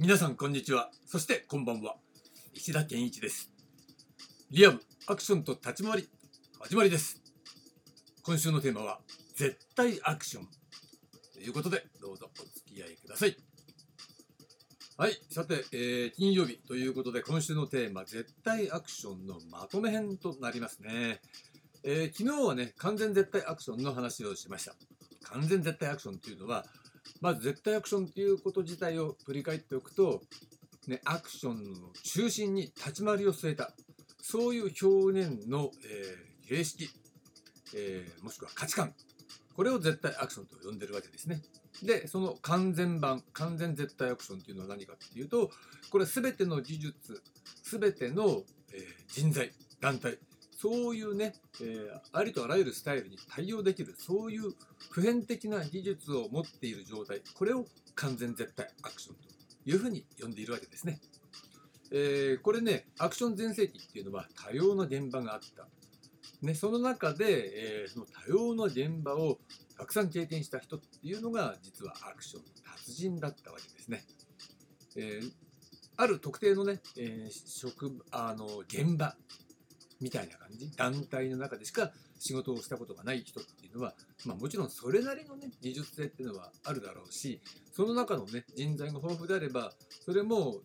皆さんこんにちは。そしてこんばんは。石田健一です。リアムアクションと立ち回り始まりです。今週のテーマは絶対アクション。ということでどうぞお付き合いください。はいさて、えー、金曜日。ということで今週のテーマ絶対アクションのまとめ編となりますね。えー、昨日はね完全絶対アクションの話をしました。完全絶対アクションっていうのはまず絶対アクションっていうこと自体を振り返っておくと、ね、アクションの中心に立ち回りを据えた、そういう表現の、えー、形式、えー、もしくは価値観、これを絶対アクションと呼んでるわけですね。で、その完全版、完全絶対アクションっていうのは何かっていうと、これ全ての技術、全ての、えー、人材、団体、そういうね、えー、ありとあらゆるスタイルに対応できる、そういう普遍的な技術を持っている状態、これを完全絶対アクションというふうに呼んでいるわけですね。えー、これね、アクション全盛期っていうのは多様な現場があった。ね、その中で、えー、その多様な現場をたくさん経験した人っていうのが実はアクションの達人だったわけですね。えー、ある特定のね、えー、職あの現場みたいな感じ。団体の中でしか仕事をしたことがない人っていうのは、まあ、もちろんそれなりのね技術性っていうのはあるだろうしその中のね人材が豊富であればそれも、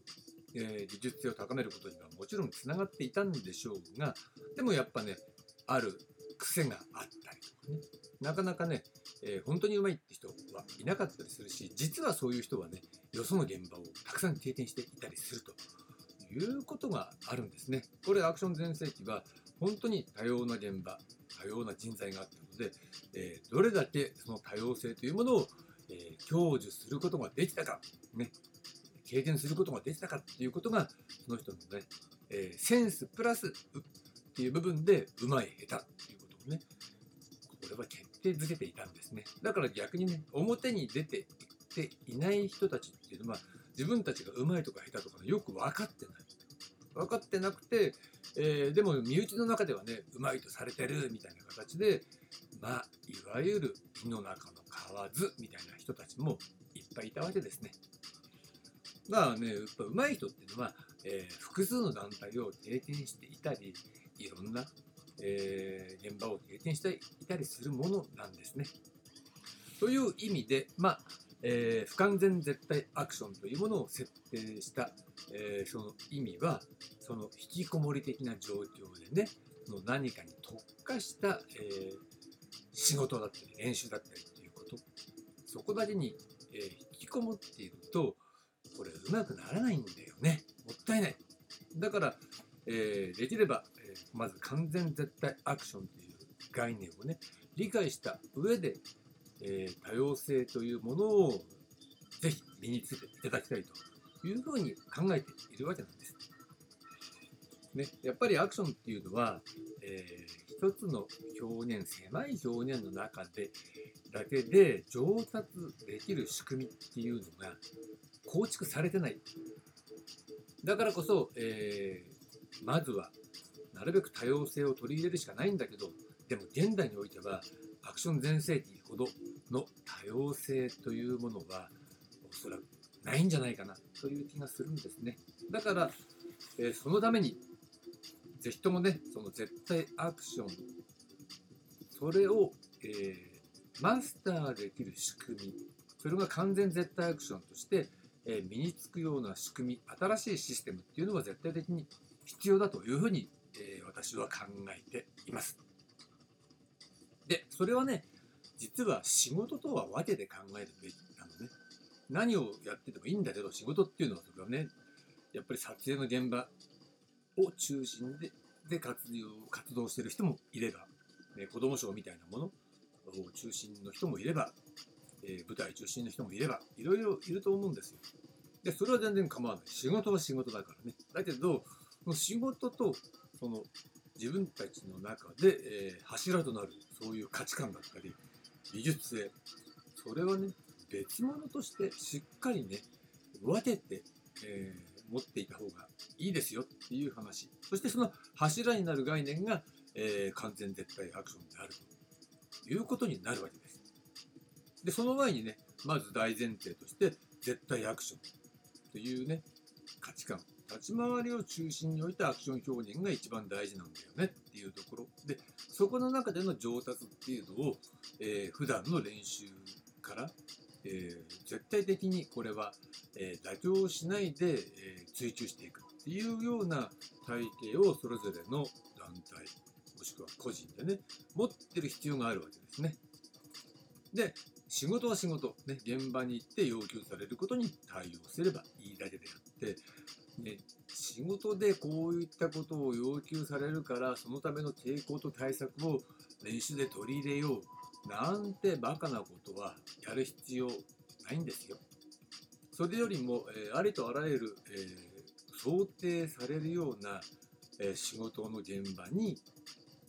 えー、技術性を高めることにはもちろんつながっていたんでしょうがでもやっぱねある癖があったりとかね。なかなかね、えー、本当にうまいって人はいなかったりするし実はそういう人はねよその現場をたくさん経験していたりすると。いうことがあるんですね。これアクション全盛期は本当に多様な現場、多様な人材があったので、えー、どれだけその多様性というものを、えー、享受することができたか、ね、経験することができたかっていうことが、その人のね、えー、センスプラスっていう部分でうまい下手っていうことをね、これは決定づけていたんですね。だから逆にね、表に出ていっていない人たちっていうのは、自分たちがうまいとか下手とかよく分かってない。分かってなくて、えー、でも身内の中ではねうまいとされてるみたいな形でまあいわゆる火の中の蛙みたいな人たちもいっぱいいたわけですね。まあねやっぱ上手い人っていうのは、えー、複数の団体を経験していたりいろんな、えー、現場を経験していたりするものなんですね。という意味でまあえー、不完全絶対アクションというものを設定した、えー、その意味はその引きこもり的な状況でねの何かに特化した、えー、仕事だったり練習だったりということ。そこだけに、え引きこもっているとこれうまくならないんだよね。もったいない。だから、えできれば、えまず完全絶対アクションという概念をね理解した上でえー、多様性というものをぜひ身につけていただきたいというふうに考えているわけなんです。ね、やっぱりアクションっていうのは、えー、一つの表現狭い表現の中でだけで上達できる仕組みっていうのが構築されてないだからこそ、えー、まずはなるべく多様性を取り入れるしかないんだけどでも現代においてはアクション全盛期ほどの多様性というものはおそらくないんじゃないかなという気がするんですね。だから、えー、そのためにぜひともねその絶対アクションそれを、えー、マスターできる仕組みそれが完全絶対アクションとして、えー、身につくような仕組み新しいシステムっていうのは絶対的に必要だというふうに、え私は考えています。で、それはね、実は仕事とは分けて考えるべきなのね。何をやっててもいいんだけど、仕事っていうのはそれはね、やっぱり撮影の現場を中心でで活動活動してる人もいれば、ね、子供賞みたいなものを中心の人もいれば、えー、舞台中心の人もいれば、いろいろいると思うんですよ。で、それは全然構わない。仕事は仕事だからね。だけど、仕事とその自分たちの中で、えー、柱となるそういう価値観だったり技術性それはね別物としてしっかりね分けて、えー、持っていた方がいいですよっていう話。そしてその柱になる概念が、えー、完全絶対アクションであると。いうことになるわけです。でその前にねまず大前提として絶対アクションというね価値観。立ち回りを中心に置いたアクション表現が一番大事なんだよねっていうところでそこの中での上達っていうのを、えー、普段の練習から、えー、絶対的にこれは、えー、妥協しないで、えー、追求していくっていうような体系をそれぞれの団体もしくは個人でね持ってる必要があるわけですね。で仕事は仕事、ね、現場に行って要求されることに対応すればいいだけであって、ね、仕事でこういったことを要求されるからそのための抵抗と対策を練習で取り入れようなんてバカなことはやる必要ないんですよ。それよりも、えー、ありとあらゆる、えー、想定されるような、えー、仕事の現場に、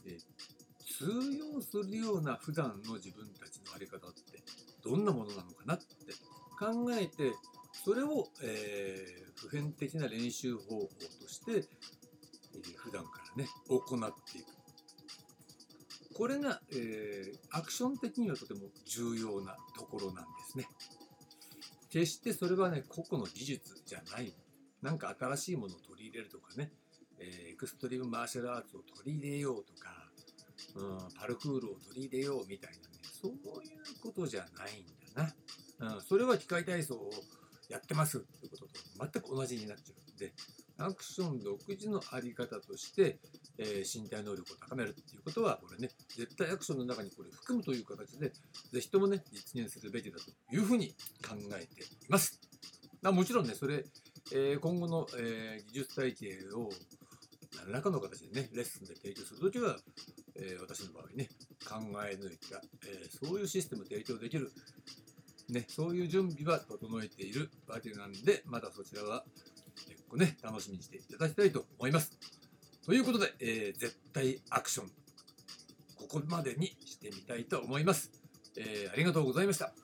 え通用するような普段の自分たちの在り方ってどんなものなのかなって考えてそれを、えー、普遍的な練習方法として、え、普段からね行っていく。これが、えー、アクション的にはとても重要なところなんですね。決してそれはね個々の技術じゃない。なんか新しいものを取り入れるとかね、えー、エクストリームマーシャルアーツを取り入れようとか、うん、パルクールを取り入れようみたいなねそういうことじゃないんだな、うん、それは機械体操をやってますってことと全く同じになっちゃうんでアクション独自のあり方として、えー、身体能力を高めるっていうことはこれね絶対アクションの中にこれ含むという形で是非ともね実現するべきだというふうに考えています。もちろんねそれ、えー、今後の、えー、技術体系を何らかの形でねレッスンで提供するときは、え私の場合ね考え抜いた、えそういうシステムを提供できるね、そういう準備は整えているわけなんで、またそちらは結構ね、楽しみにしていただきたいと思います。ということで、えー、絶対アクション、ここまでにしてみたいと思います。えー、ありがとうございました。